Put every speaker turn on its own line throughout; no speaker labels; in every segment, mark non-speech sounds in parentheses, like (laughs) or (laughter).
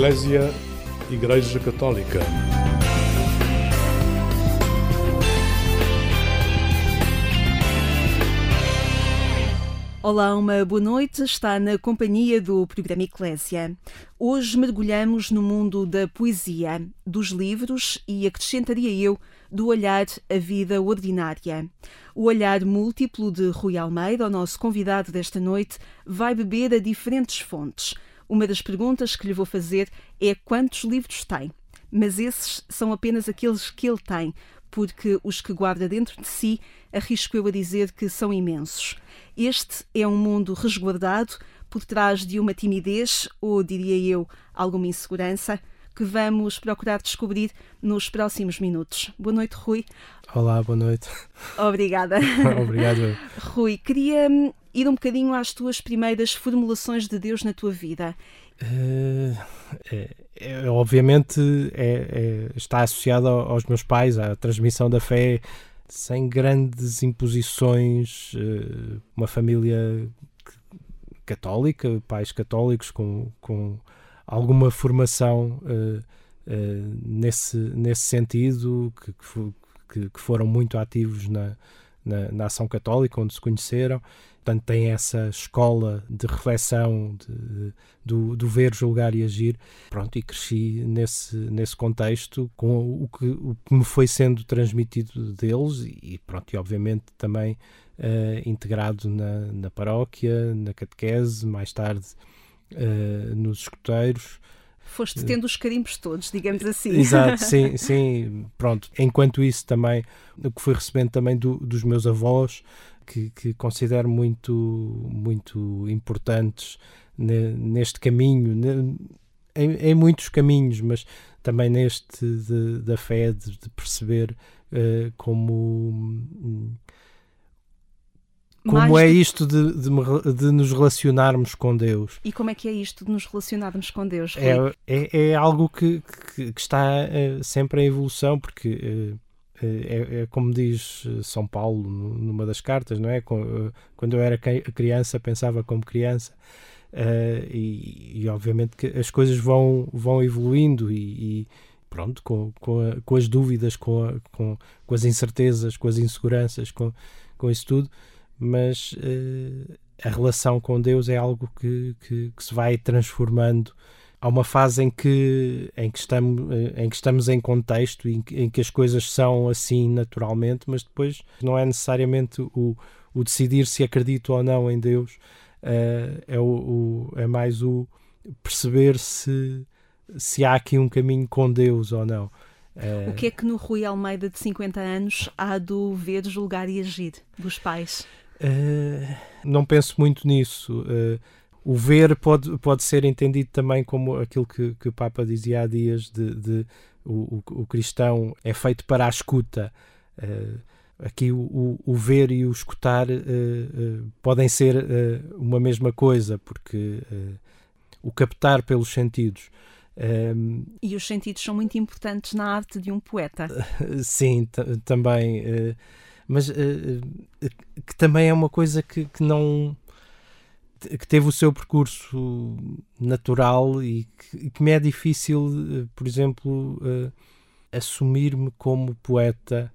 Eclésia Igreja Católica.
Olá, uma boa noite. Está na companhia do programa Eclésia. Hoje mergulhamos no mundo da poesia, dos livros e, acrescentaria eu, do olhar à vida ordinária. O olhar múltiplo de Rui Almeida, o nosso convidado desta noite, vai beber a diferentes fontes. Uma das perguntas que lhe vou fazer é quantos livros tem. Mas esses são apenas aqueles que ele tem, porque os que guarda dentro de si, arrisco eu a dizer que são imensos. Este é um mundo resguardado por trás de uma timidez, ou diria eu, alguma insegurança, que vamos procurar descobrir nos próximos minutos. Boa noite, Rui.
Olá, boa noite.
Obrigada. (laughs)
Obrigado.
Rui, queria hum, ir um bocadinho às tuas primeiras formulações de Deus na tua vida.
Uh, é, é, obviamente é, é, está associado aos meus pais, à transmissão da fé, sem grandes imposições, uh, uma família católica, pais católicos com, com alguma formação uh, nesse, nesse sentido, que, que, que, foram muito ativos na, na, na ação católica, onde se conheceram portanto tem essa escola de reflexão, de, do, do, ver, julgar e agir. Pronto, e cresci nesse, nesse contexto com o que, o que me foi sendo transmitido deles e pronto, e obviamente também uh, integrado na, na paróquia, na catequese, mais tarde uh, nos escuteiros.
Foste tendo os carimbos todos, digamos assim.
Exato, sim, (laughs) sim. Pronto. Enquanto isso também, o que fui recebendo também do, dos meus avós, que, que considero muito, muito importantes neste caminho, em, em, muitos caminhos, mas também neste de, da fé, de, de perceber uh, como. Como é isto de, de, de, nos relacionarmos com Deus?
E como é que é isto de nos relacionarmos com Deus?
É, é, é, algo que, que, que está uh, sempre em evolução, porque uh, é, é, como diz eh, São Paulo numa das cartas, não é? Eh, quando eu era criança pensava como criança uh, e, e, obviamente que as coisas vão, vão evoluindo e, e pronto, com, com, a, com, as dúvidas, com, a, com, com, as incertezas, com as inseguranças, com, com isso tudo, mas uh, a relação com Deus é algo que, que, que se vai transformando há uma fase em que, em que, estamos, em que estamos em contexto em que, em que as coisas são assim naturalmente, mas depois não é necessariamente o, o decidir se acredito ou não em Deus, uh, é, o, o, é mais o perceber se, se há aqui um caminho com Deus ou não.
Uh, o que é que no Rui Almeida de 50 anos há do ver, julgar e agir dos pais?
Uh, não penso muito nisso. Uh, o ver pode, pode ser entendido também como aquilo que, que o Papa dizia há dias de, de o, o, o, cristão é feito para a escuta. Uh, aqui o, o, ver e o escutar uh, uh, podem ser uma mesma coisa, porque o captar pelos sentidos.
Um, e os sentidos são muito importantes na arte de um poeta. (laughs)
Sim, também. Mas que também é uma coisa que, que não que teve o seu percurso natural e que, que me é difícil, eh, por exemplo, uh, assumir-me como poeta.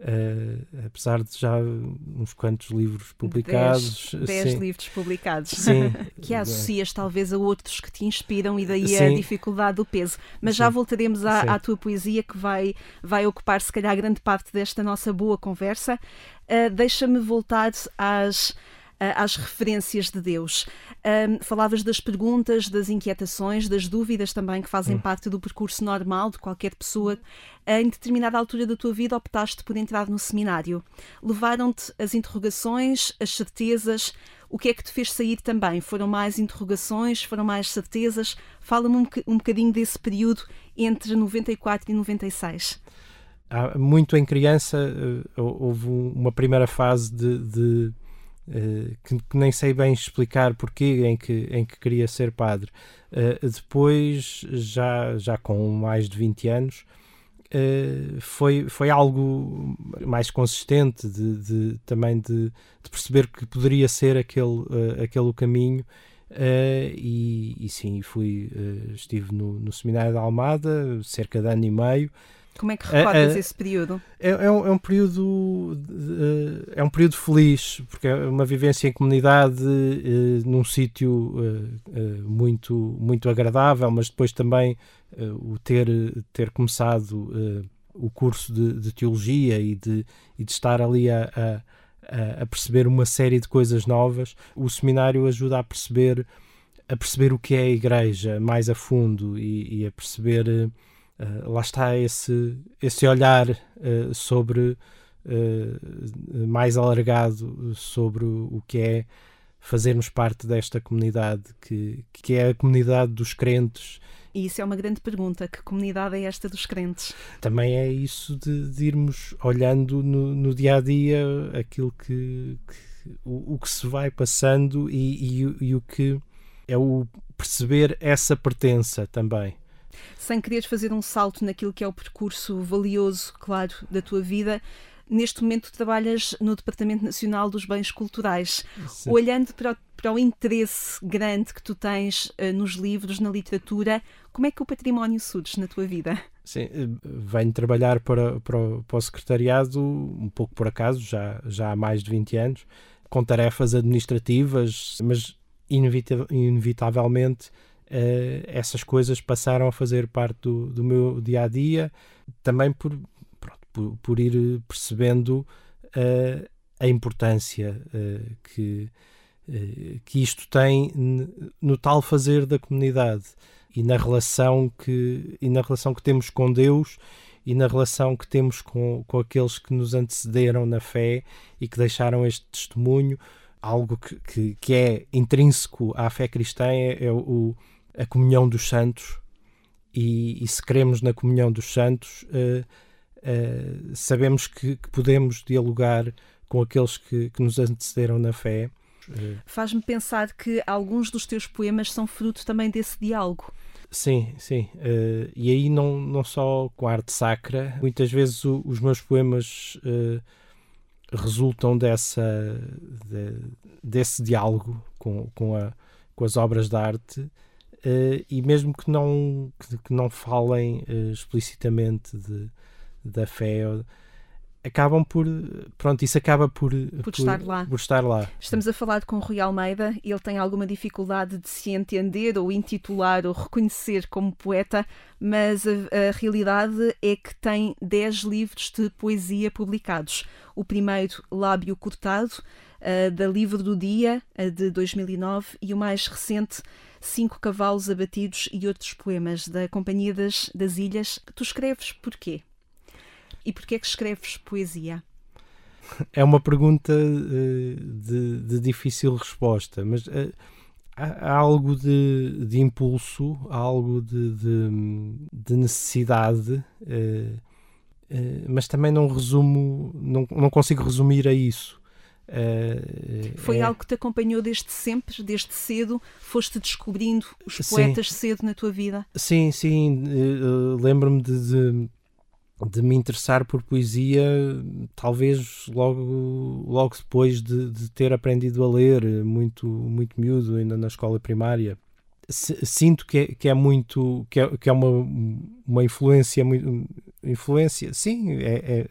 Uh, apesar de já uns quantos livros publicados.
Dez, dez livros publicados. Sim. (laughs) que associas talvez a outros que te inspiram e daí Sim. a dificuldade do peso. Mas Sim. já voltaremos à, à, tua poesia que vai, vai ocupar se calhar grande parte desta nossa boa conversa. Uh, Deixa-me voltar às às referências de Deus. Um, falavas das perguntas, das inquietações, das dúvidas também que fazem hum. parte do percurso normal de qualquer pessoa. Em determinada altura da tua vida optaste por entrar no seminário. Levaram-te as interrogações, as certezas. O que é que te fez sair também? Foram mais interrogações? Foram mais certezas? Fala-me um, um bocadinho desse período entre 94 e 96
muito em criança uh, houve uma primeira fase de, de, Uh, que, que, nem sei bem explicar porquê em que, em que queria ser padre. Uh, depois, já, já com mais de 20 anos, uh, foi, foi algo mais consistente de, de também de, de, perceber que poderia ser aquele, aquele caminho e, e, sim, fui, estive no, no Seminário da Almada cerca de ano e meio.
Como é que recordas esse período?
É, é, um, é, um, período de, é um período feliz porque é uma vivência em comunidade num sítio muito muito agradável, mas depois também o ter ter começado o curso de, de, teologia e de, e de estar ali a, a, a, perceber uma série de coisas novas, o seminário ajuda a perceber a perceber o que é a igreja mais a fundo e, e a perceber uh, lá está esse esse olhar uh, sobre uh, mais alargado sobre o que é fazermos parte desta comunidade que, que é a comunidade dos crentes
e isso é uma grande pergunta. Que comunidade é esta dos crentes?
Também é isso de, de irmos olhando no, no, dia a dia aquilo que, que o, o, que se vai passando e, e, e o que é o perceber essa pertença também
sem quereres fazer um salto naquilo que é o percurso valioso, claro, da tua vida, neste momento trabalhas no Departamento Nacional dos Bens Culturais. Sim. Olhando para o, para o, interesse grande que tu tens uh, nos livros, na literatura, como é que o património surge na tua vida?
Sim, eh, venho trabalhar para, para, o, para o secretariado um pouco por acaso, já, já há mais de 20 anos, com tarefas administrativas, mas inevitavelmente uh, essas coisas passaram a fazer parte do, do meu dia a dia, também por por, por ir percebendo uh, a importância uh, que, que isto tem no tal fazer da comunidade e na relação que, e na relação que temos com Deus e na relação que temos com, com aqueles que nos antecederam na fé e que deixaram este testemunho, algo que, que, que é intrínseco à fé cristã é, é o, a comunhão dos santos e, e, se cremos na comunhão dos santos uh, uh, sabemos que, que, podemos dialogar com aqueles que, que nos antecederam na fé.
Uh, Faz-me pensar que alguns dos teus poemas são fruto também desse diálogo.
Sim, sim. Uh, e aí não, não só com a arte sacra, muitas vezes o, os meus poemas resultam dessa, de, desse diálogo com, com, a, com as obras de arte. Uh, e mesmo que não, que, que não falem uh, explicitamente de, da fé acabam por pronto isso acaba por,
por, por, estar lá.
por estar lá
estamos a falar com o Rui Almeida ele tem alguma dificuldade de se entender ou intitular ou reconhecer como poeta mas a, a realidade é que tem 10 livros de poesia publicados o primeiro Lábio Cortado uh, da Livro do Dia de 2009 e o mais recente Cinco Cavalos Abatidos e outros poemas da Companhia das, das Ilhas tu escreves porquê? E porquê é que escreves poesia?
É uma pergunta uh, de, de, difícil resposta, mas uh, há, algo de, de, impulso, há algo de, de necessidade, uh, mas também não resumo, não, não consigo resumir a isso.
Foi é... algo que te acompanhou desde sempre, desde cedo? Foste descobrindo os poetas sim. cedo na tua vida?
Sim, sim. Lembro-me de, de me interessar por poesia, talvez logo, logo depois de, de, ter aprendido a ler, muito, muito miúdo, ainda na escola primária. Sinto que é, que é muito, que é, que é uma, uma influência, muito, influência, sim, é,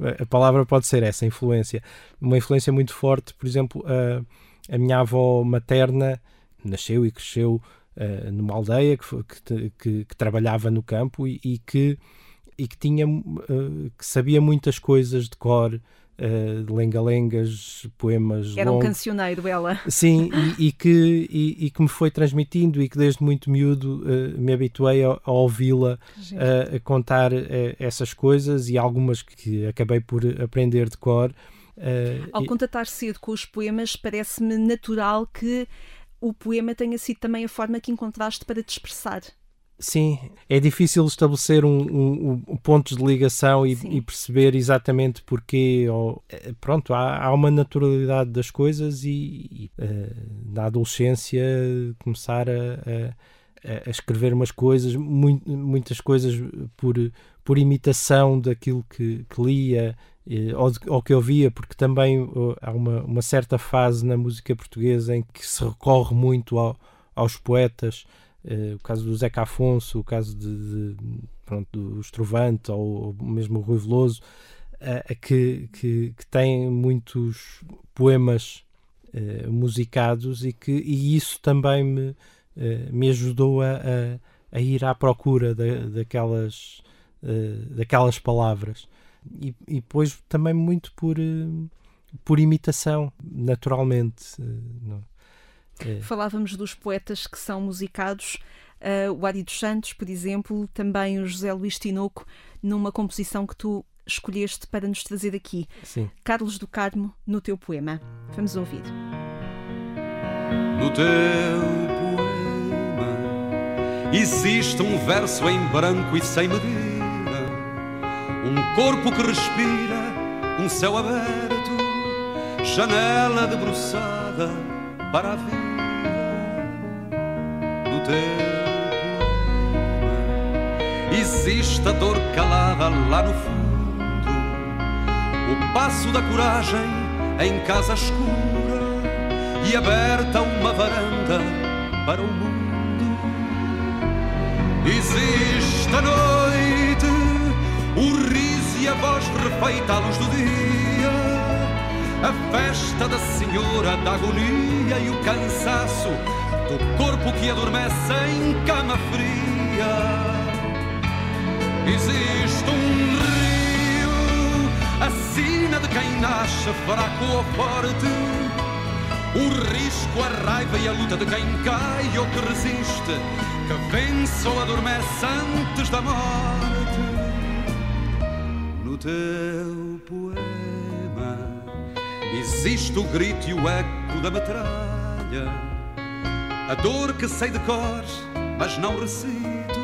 é, (laughs) a palavra pode ser essa, influência. Uma influência muito forte, por exemplo, a, a minha avó materna nasceu e cresceu uh, numa aldeia que, que, que, que trabalhava no campo e, e que e que tinha uh, que sabia muitas coisas de cor uh, lenga-lengas, poemas
Era longos. um cancioneiro ela.
Sim, (laughs) e, e que, e, e, que me foi transmitindo e que desde muito miúdo uh, me habituei a, a ouvi-la uh, a contar essas coisas e algumas que acabei por aprender de cor.
Ao contatar cedo com os poemas, parece-me natural que o poema tenha sido também a forma que encontraste para te expressar.
Sim, é difícil estabelecer um, um, um pontos de ligação e, e, perceber exatamente porquê. Ou, eh, pronto, há, há uma naturalidade das coisas e, e uh, na adolescência começar a, a, a, escrever umas coisas, muitas coisas por, por imitação daquilo que, que lia ou, ou que ouvia, porque também uh, há uma, uma certa fase na música portuguesa em que se recorre muito ao, aos poetas, uh, o caso do Zeca Afonso, o caso de, de pronto, do Estrovante ou, ou mesmo o Rui Veloso, uh, que, que, que tem muitos poemas uh, musicados e que e isso também me, me ajudou a, a, a, ir à procura da, daquelas, daquelas palavras e, e depois também muito por, por imitação, naturalmente. Não?
É. Falávamos dos poetas que são musicados. Uh, o Ari dos Santos, por exemplo, também o José Luís Tinoco, numa composição que tu escolheste para nos trazer aqui.
Sim.
Carlos do Carmo, no teu poema. Vamos ouvir.
No teu poema existe um verso em branco e sem medida, um corpo que respira, um céu aberto, janela debruçada para a vida teu poema. Existe a dor calada lá no fundo, o passo da coragem em casa escura e aberta uma varanda para o mundo. Existe a noite, o riso e a voz refeita à luz do dia, a festa da senhora da agonia e o cansaço do corpo que adormece em cama fria. Existe um rio, a sina de quem nasce fraco ou forte. O risco, a raiva e a luta de quem cai ou que resiste, que vence ou adormece antes da morte. No teu poema existe o grito e o eco da metralha a dor que sei de cor, mas não recito,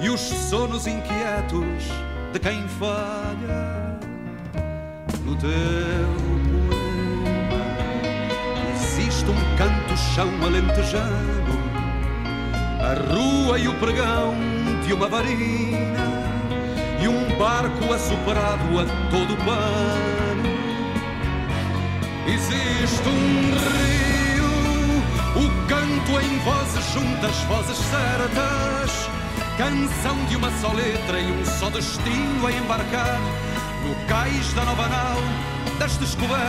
e os sonos inquietos de quem falha no teu. Existe um canto-chão alentejano, a rua e o pregão de uma varina, e um barco assoprado a todo pano. Existe um rio o canto em vozes juntas, vozes certas. Canção de uma só letra e um só destino a embarcar no cais da nova nau das descobertas.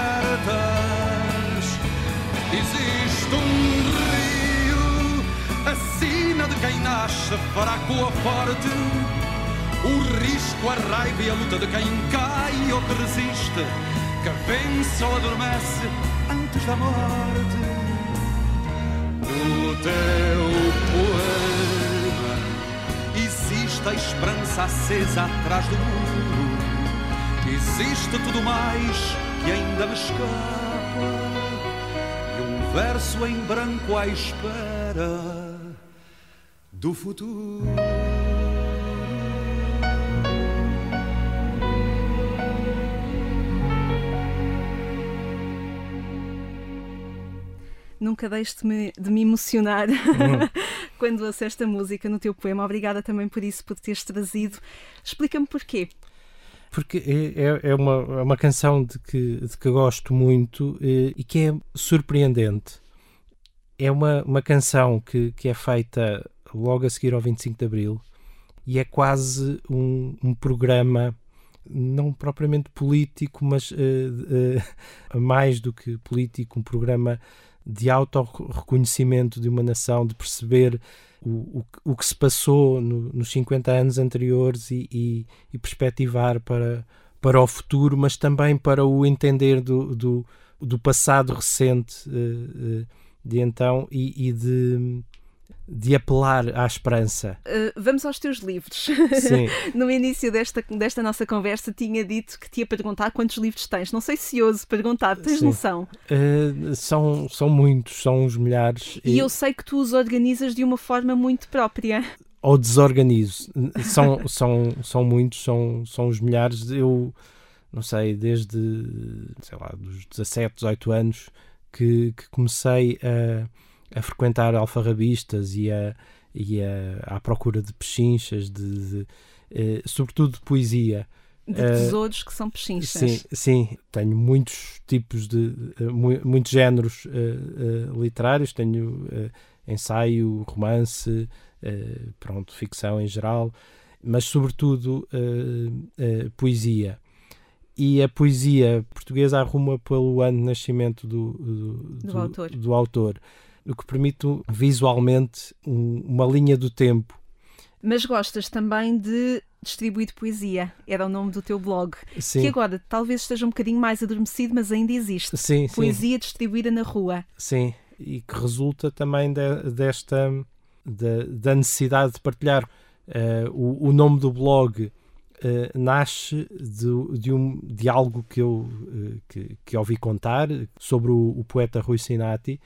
Existe um rio, a sina de quem nasce, fraco ou forte. O risco, a raiva e a luta de quem cai ou que resiste, ou adormece antes da morte no teu poema existe a esperança acesa atrás do muro. Existe tudo mais que ainda me escapa. E um verso em branco à espera do futuro.
Nunca deixes de me, emocionar uhum. (laughs) quando ouço esta música no teu poema. Obrigada também por isso, por teres trazido. Explica-me porquê.
Porque é, é, é, uma, é uma canção de que, de que gosto muito eh, e que é surpreendente. É uma, uma canção que, que é feita logo a seguir ao 25 de Abril e é quase um, um programa não propriamente político, mas uh, uh, (laughs) mais do que político, um programa de auto-reconhecimento de uma nação, de perceber o, o, o que se passou no, nos 50 anos anteriores e, e, e, perspectivar para, para o futuro, mas também para o entender do, do, do passado recente uh, uh, de então e, e de de apelar à esperança.
Uh, vamos aos teus livros.
Sim. (laughs)
no início desta, desta nossa conversa tinha dito que te ia perguntar quantos livros tens. Não sei se ouso perguntar, tens Sim. noção?
Uh, são, são muitos, são uns milhares.
E, e eu sei que tu os organizas de uma forma muito própria.
Ou desorganizo. São, são, são muitos, são, são os milhares. Eu não sei, desde sei lá, dos 17, 18 anos que, que comecei a a frequentar alfarrabistas e, a, e a, à procura de pechinchas, de, de, uh, sobretudo de poesia.
De tesouros que são pechinchas.
Sim, sim, tenho muitos tipos de, muitos géneros uh, uh, literários, tenho ensaio, romance, pronto, ficção em geral, mas sobretudo poesia e a poesia portuguesa arruma pelo ano de nascimento do, do,
do, do autor.
do autor, o que permite visualmente um, uma linha do tempo.
Mas gostas também de distribuir poesia, era o nome do teu blog,
sim.
que agora talvez esteja um bocadinho mais adormecido, mas ainda existe.
Sim,
poesia
sim.
distribuída na rua.
Sim, e que resulta também de, desta de, da necessidade de partilhar. Uh, o, o nome do blog Uh, nasce de, de, um, de algo que eu uh, que, que ouvi contar sobre o, o, poeta Rui Sinati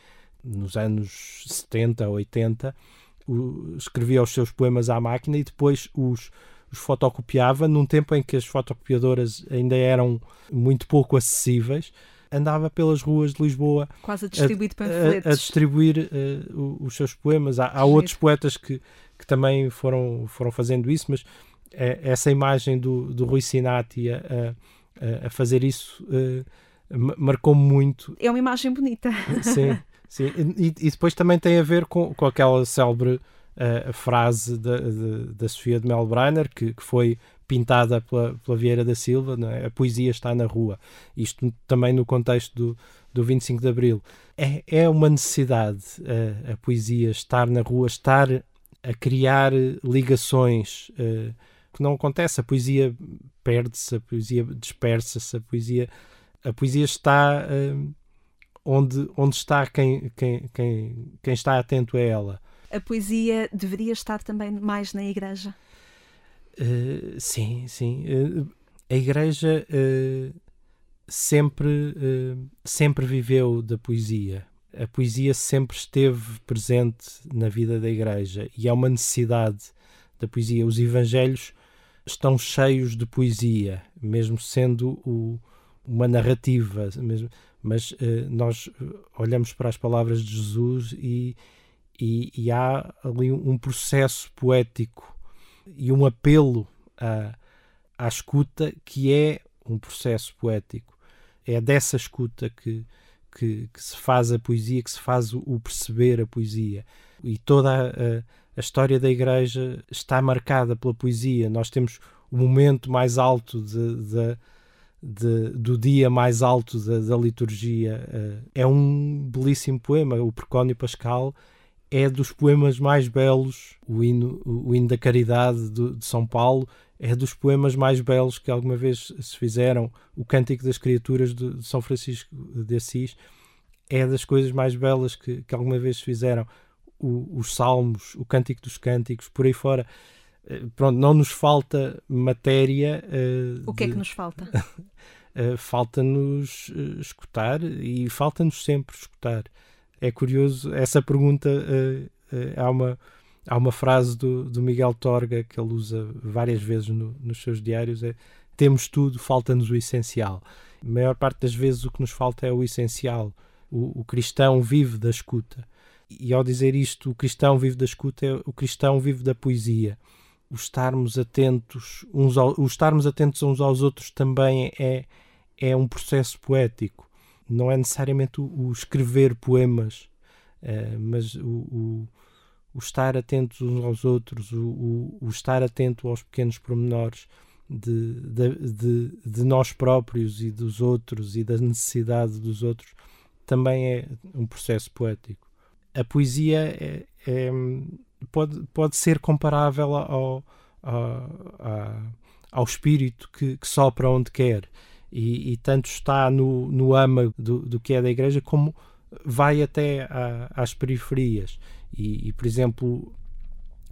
nos anos 70, 80 o, escrevia os seus poemas à máquina e depois os, os fotocopiava num tempo em que as fotocopiadoras ainda eram muito pouco acessíveis. Andava pelas ruas de Lisboa
quase a distribuir
a, a, a distribuir uh, os seus poemas. Há, há outros poetas que, que também foram, foram fazendo isso mas é, essa imagem do, do Rui Sinati a, a, a fazer isso uh, marcou-me muito.
É uma imagem bonita.
Sim, (laughs) sim. E, e, depois também tem a ver com, com aquela célebre uh, frase da, de, da Sofia de Melbrenner, que, que foi pintada pela, pela Vieira da Silva, é? a poesia está na rua. Isto também no contexto do, do 25 de Abril. É, é uma necessidade uh, a poesia estar na rua, estar a criar ligações. Uh, que não acontece. A poesia perde-se, a poesia dispersa-se, a poesia, a poesia está uh, onde, onde está quem, quem, quem, quem está atento a ela.
A poesia deveria estar também mais na igreja?
Uh, sim, sim. Uh, a igreja sempre, sempre viveu da poesia. A poesia sempre esteve presente na vida da igreja e é uma necessidade da poesia. Os evangelhos estão cheios de poesia, mesmo sendo o, uma narrativa, mesmo, mas uh, nós olhamos para as palavras de Jesus e, e, e há ali um processo poético e um apelo à, à escuta que é um processo poético. É dessa escuta que, que, que, se faz a poesia, que se faz o, o perceber a poesia. E toda a, a a história da Igreja está marcada pela poesia. Nós temos o momento mais alto de, de, de, do dia mais alto da, da liturgia. Uh, é um belíssimo poema. O Precónio Pascal é dos poemas mais belos. O hino, o hino da Caridade de, de São Paulo é dos poemas mais belos que alguma vez se fizeram. O Cântico das Criaturas de, de São Francisco de Assis é das coisas mais belas que, que alguma vez se fizeram o, os salmos, o cântico dos cânticos, por aí fora. Eh, pronto, não nos falta matéria. Uh,
o que de... é que nos falta?
uh, (laughs) falta-nos uh, escutar e falta-nos sempre escutar. É curioso, essa pergunta, há, uma, há uma frase do, do Miguel Torga que ele usa várias vezes no, nos seus diários: é temos tudo, falta-nos o essencial. A maior parte das vezes o que nos falta é o essencial. O, o cristão vive da escuta e ao dizer isto, o cristão vive da escuta, o cristão vive da poesia. O estarmos atentos uns ao, o estarmos atentos uns aos outros também é, é um processo poético. Não é necessariamente o, o escrever poemas, uh, mas o, o, o, estar atentos uns aos outros, o, estar atento aos pequenos pormenores de, de, de, de nós próprios e dos outros e da necessidade dos outros, também é um processo poético a poesia é, é, pode, pode ser comparável ao, ao, ao espírito que, que, sopra onde quer. E, e, tanto está no, no âmago do, do que é da igreja como vai até a, às periferias. E, e, por exemplo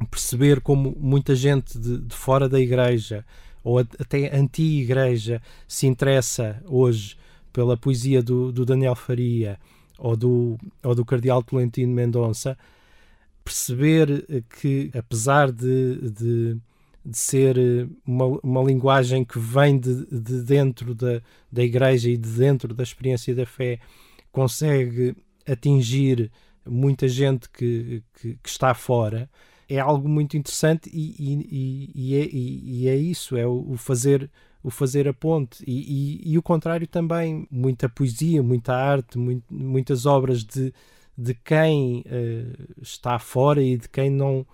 perceber como muita gente de, de fora da igreja ou até anti-igreja se interessa hoje pela poesia do, do Daniel Faria ou do, ou do Cardeal Tolentino Mendonça, perceber que, apesar de, de, de ser uma, uma linguagem que vem de, de dentro da, da Igreja e de dentro da experiência da fé, consegue atingir muita gente que, que, que está fora, é algo muito interessante e, e, e, é, e é, isso, é o fazer o fazer a ponte. E, o contrário também, muita poesia, muita arte, muito, muitas obras de, de quem uh, está fora e de quem não, uh,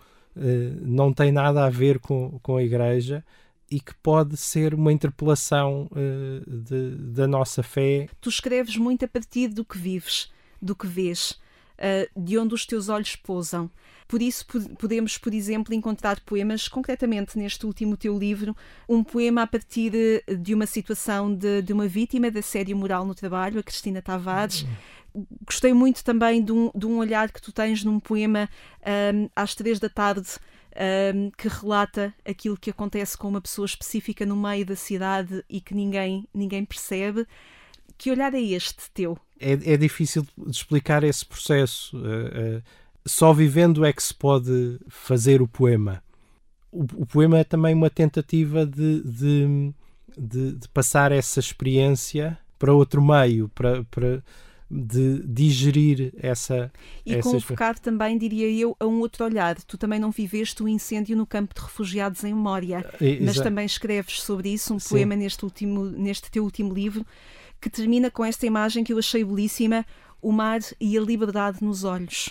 não tem nada a ver com, com a Igreja e que pode ser uma interpelação uh, de, da nossa fé.
Tu escreves muito a partir do que vives, do que vês, de onde os teus olhos pousam. Por isso, podemos, por exemplo, encontrar poemas, concretamente neste último teu livro, um poema a partir de uma situação de, de uma vítima da assédio moral no trabalho, a Cristina Tavares. Gostei muito também de um, de um olhar que tu tens num poema um, às três da tarde, um, que relata aquilo que acontece com uma pessoa específica no meio da cidade e que ninguém, ninguém percebe. Que olhar é este teu?
É, é difícil de explicar esse processo. Uh, uh, só vivendo é que se pode fazer o poema. O, o poema é também uma tentativa de, de, de, de, passar essa experiência para outro meio, para, para de digerir essa.
E essa... convocar também, diria eu, a um outro olhar. Tu também não viveste o incêndio no campo de refugiados em memória, é, mas também escreves sobre isso um Sim. poema neste, último, neste teu último livro que termina com esta imagem que eu achei belíssima: o mar e a liberdade nos olhos.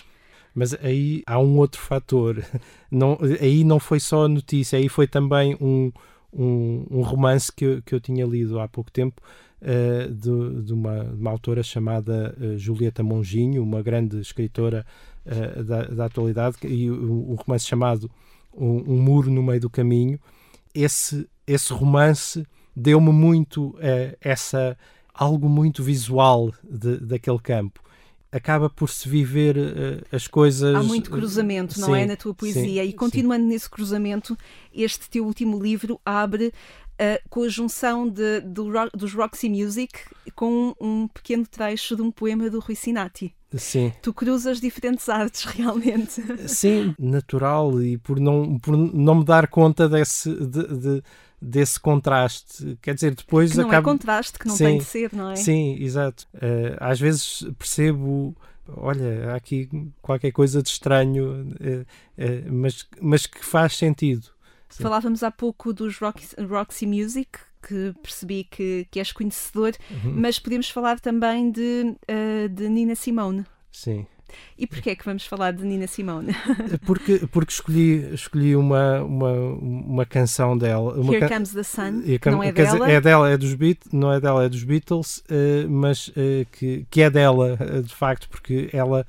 Mas aí há um outro fator. (laughs) Não, aí não foi só a notícia, aí foi também um, um, um romance que eu, que eu tinha lido há pouco tempo uh, de, de, uma, de, uma, autora chamada uh, Julieta Monginho, uma grande escritora uh, da, da, atualidade, e um, um romance chamado um, um, Muro no Meio do Caminho. Esse, esse romance deu-me muito essa algo muito visual de, daquele campo acaba por se viver uh, as coisas.
Há muito cruzamento, não sim, é? Na tua poesia. Sim, e continuando sim. nesse cruzamento, este teu último livro abre uh, com a junção de, do, dos Roxy Music com um, pequeno trecho de um poema do Rui Sinati.
Sim.
Tu cruzas diferentes artes, (laughs) realmente.
Sim, natural, e por não, por não me dar conta desse, de, de, desse contraste. Quer dizer, depois
que não
acaba...
é contraste, que não sim, tem de ser, não é?
Sim, exato. Uh, às vezes percebo olha, há aqui qualquer coisa de estranho, uh, uh, mas, mas que faz sentido.
Sim. Falávamos há pouco dos Roxy, Roxy Music, que percebi que, que és conhecedor, uhum. mas podemos falar também de, de Nina Simone.
Sim.
E porquê é que vamos falar de Nina Simone?
Porque, porque escolhi, escolhi uma, uma, uma canção dela. Uma
Here can... Comes the Sun, não é dela.
Dizer, é dela, é dos Beatles, não é dela, é dos Beatles, uh, mas uh, que, que é dela, de facto, porque ela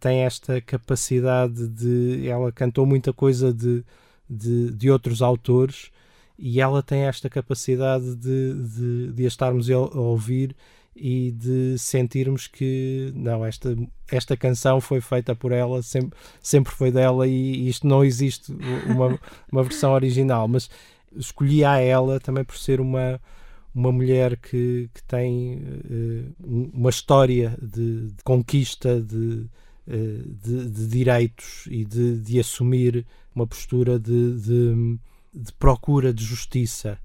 tem esta capacidade de. Ela cantou muita coisa de de, de outros autores e ela tem esta capacidade de, de, de a estarmos a ouvir e de sentirmos que não, esta, esta canção foi feita por ela, sempre, sempre foi dela e isto não existe uma, (laughs) uma versão original, mas escolhi a ela também por ser uma, uma mulher que, que tem uh, uma história de, de conquista de, uh, de, de, direitos e de, de assumir uma postura de, de, procura de justiça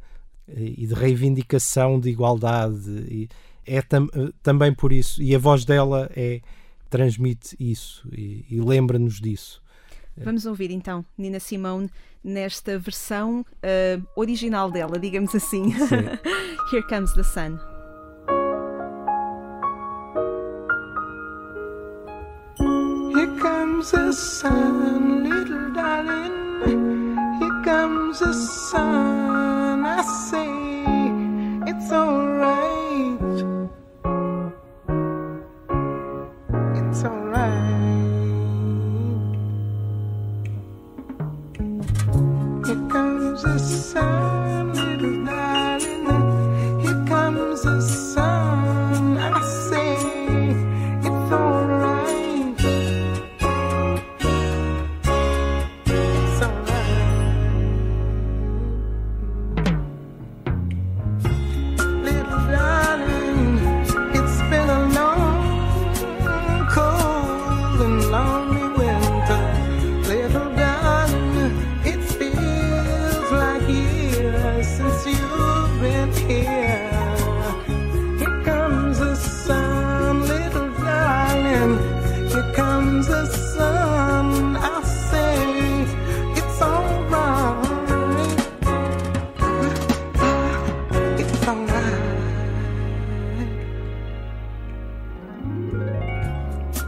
eh, e de reivindicação de igualdade. E é tam, eh, também por isso, e a voz dela é transmite isso e, e lembra-nos disso.
Vamos ouvir então Nina Simone nesta versão uh, original dela, digamos assim. (laughs) Here Comes the Sun. Here comes the sun, little darling. Here comes the sun. I say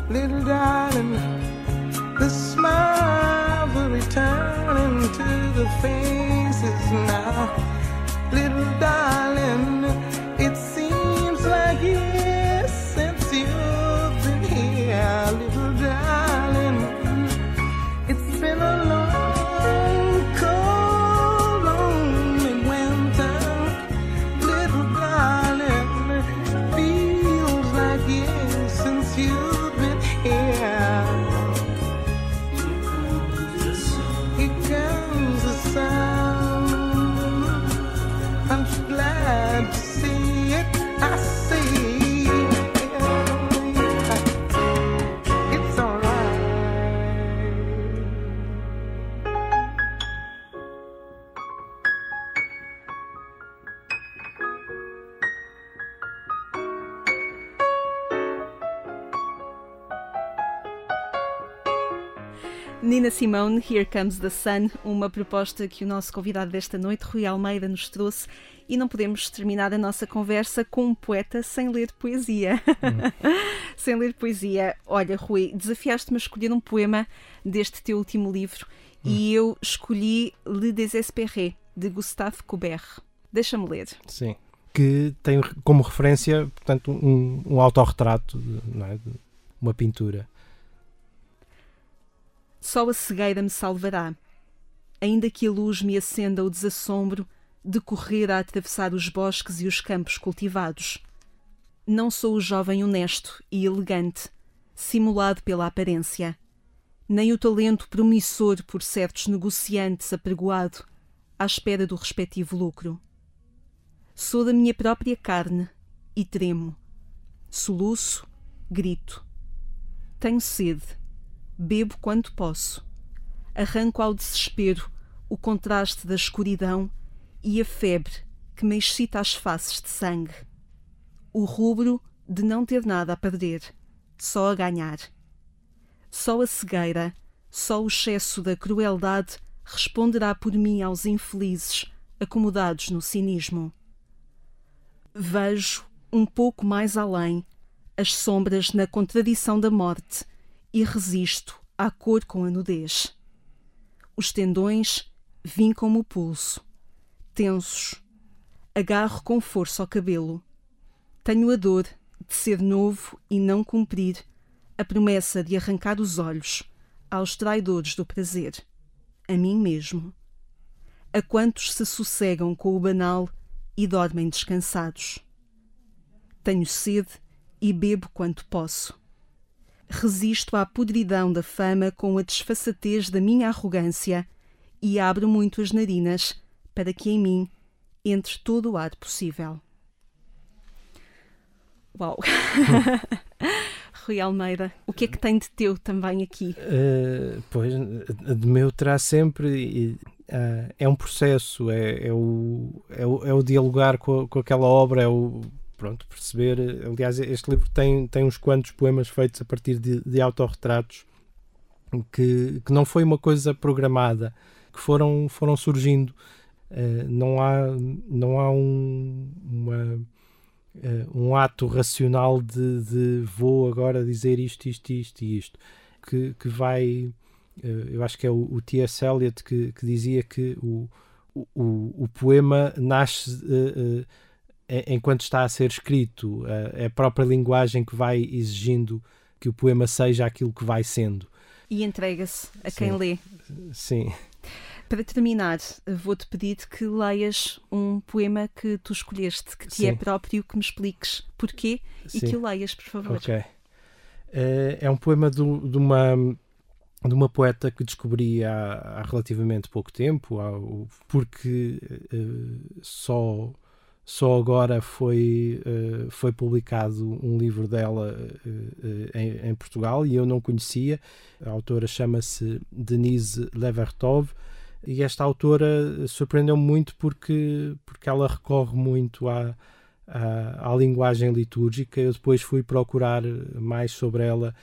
little darling. The
smiles are returning to the faces now, little darling.
Nina Simone, Here Comes the Sun, uma proposta que o nosso convidado desta noite, Rui Almeida, nos trouxe. E não podemos terminar a nossa conversa com um poeta sem ler poesia. (laughs) sem ler poesia. Olha, Rui, desafiaste-me a escolher um poema deste teu último livro e eu escolhi Le Désespéré, de Gustave Courbet. Deixa-me ler.
Sim. Que tem como referência, portanto, um, um autorretrato, é? De uma pintura.
Só a cegueira me salvará. Ainda que a luz me acenda o desassombro de correr a atravessar os bosques e os campos cultivados. Não sou o jovem honesto e elegante, simulado pela aparência, nem o talento promissor por certos negociantes apregoado à espera do respectivo lucro. Sou da minha própria carne e tremo. Soluço, grito. Tenho sede bebo quanto posso. Arranco ao desespero o contraste da escuridão e a febre que me excita as faces de sangue. O rubro de não ter nada a perder, só a ganhar. Só a cegueira, só o excesso da crueldade responderá por mim aos infelizes acomodados no cinismo. Vejo, um pouco mais além, as sombras na contradição da morte e resisto à cor com a nudez. Os tendões vincam-me o pulso, tensos. Agarro com força ao cabelo. Tenho a dor de ser novo e não cumprir a promessa de arrancar os olhos aos traidores do prazer, a mim mesmo. A quantos se sossegam com o banal e dormem descansados. Tenho sede e bebo quanto posso resisto à podridão da fama com a desfaçatez da minha arrogância e abro muito as narinas para que em mim entre todo o ar possível. Uau! (laughs) Rui Almeida, o que é que tem de teu também aqui?
Uh, pois, de meu terá sempre. Uh, é um processo, é, é, o, é, o, é o dialogar com, com aquela obra, é o pronto, perceber. Aliás, este livro tem, tem uns quantos poemas feitos a partir de, de autorretratos que, que não foi uma coisa programada, que foram, foram surgindo. Uh, não há, não há um, uma, uh, um ato racional de, de, vou agora dizer isto, isto, isto e isto, que, que vai. Uh, eu acho que é o, o T.S. Eliot que, que dizia que o, o, o poema nasce enquanto está a ser escrito, é a própria linguagem que vai exigindo que o poema seja aquilo que vai sendo.
E entrega-se a quem Sim. lê.
Sim.
Para terminar, vou-te pedir que leias um poema que tu escolheste, que te Sim. é próprio, que me expliques porquê Sim. e que o leias, por favor.
Ok. É, é um poema do, de uma de uma poeta que descobri há, há relativamente pouco tempo, porque uh, só só agora foi, uh, foi publicado um livro dela uh, em, em, Portugal e eu não conhecia. A autora chama-se Denise Levertov e esta autora surpreendeu-me muito porque, porque ela recorre muito à, à, à, linguagem litúrgica. Eu depois fui procurar mais sobre ela.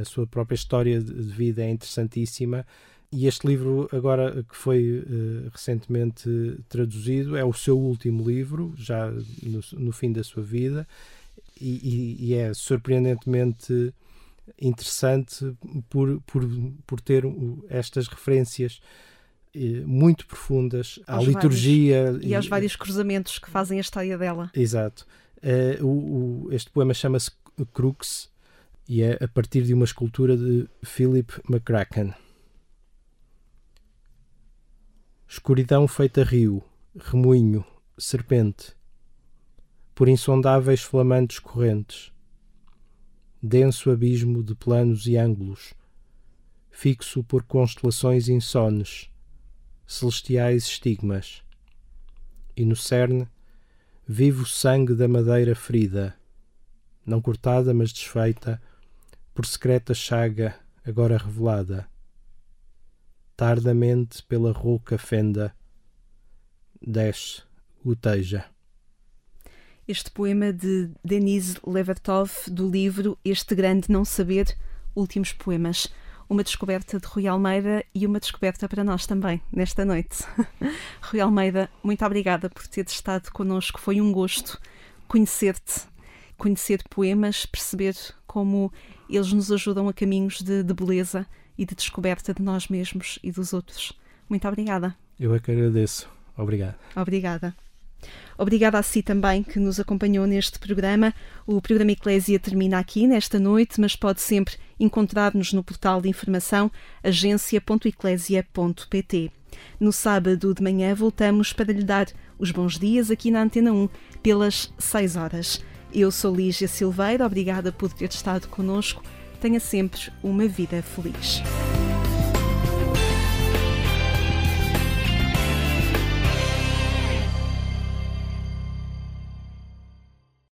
A sua própria história de vida é interessantíssima e este livro, agora que foi uh, recentemente traduzido, é o seu último livro, já no, no fim da sua vida, e, e, e é surpreendentemente interessante por, por, por ter estas referências eh, muito profundas à
Aos
liturgia
E aos vários cruzamentos que fazem a história dela.
Exato. Eh, o- o- este poema chama-se Crux e é a partir de uma escultura de Philip McCracken. Escuridão feita rio, remoinho, serpente, por insondáveis flamantes correntes, denso abismo de planos e ângulos, fixo por constelações insones, celestiais estigmas, e no cerne vivo sangue da madeira ferida, não cortada mas desfeita, por secreta chaga agora revelada. Tardamente pela rouca fenda, desce, goteja.
Este poema de Denise Levertov, do livro Este Grande Não Saber, Últimos Poemas. Uma descoberta de Rui Almeida e uma descoberta para nós também, nesta noite. (laughs) Rui Almeida, muito obrigada por ter estado connosco. Foi um gosto conhecer-te, conhecer poemas, perceber como eles nos ajudam a caminhos de, de beleza e de descoberta de nós mesmos e dos outros. Muito obrigada.
Eu é que agradeço. Obrigado.
Obrigada. Obrigada a si também que nos acompanhou neste programa. O programa Eclésia termina aqui nesta noite, mas pode sempre encontrar-nos no portal de informação agência.eclésia.pt. No sábado de manhã voltamos para lhe dar os bons dias aqui na Antena 1 pelas 6 horas. Eu sou Lígia Silveira, obrigada por ter estado connosco. Tenha sempre uma vida feliz.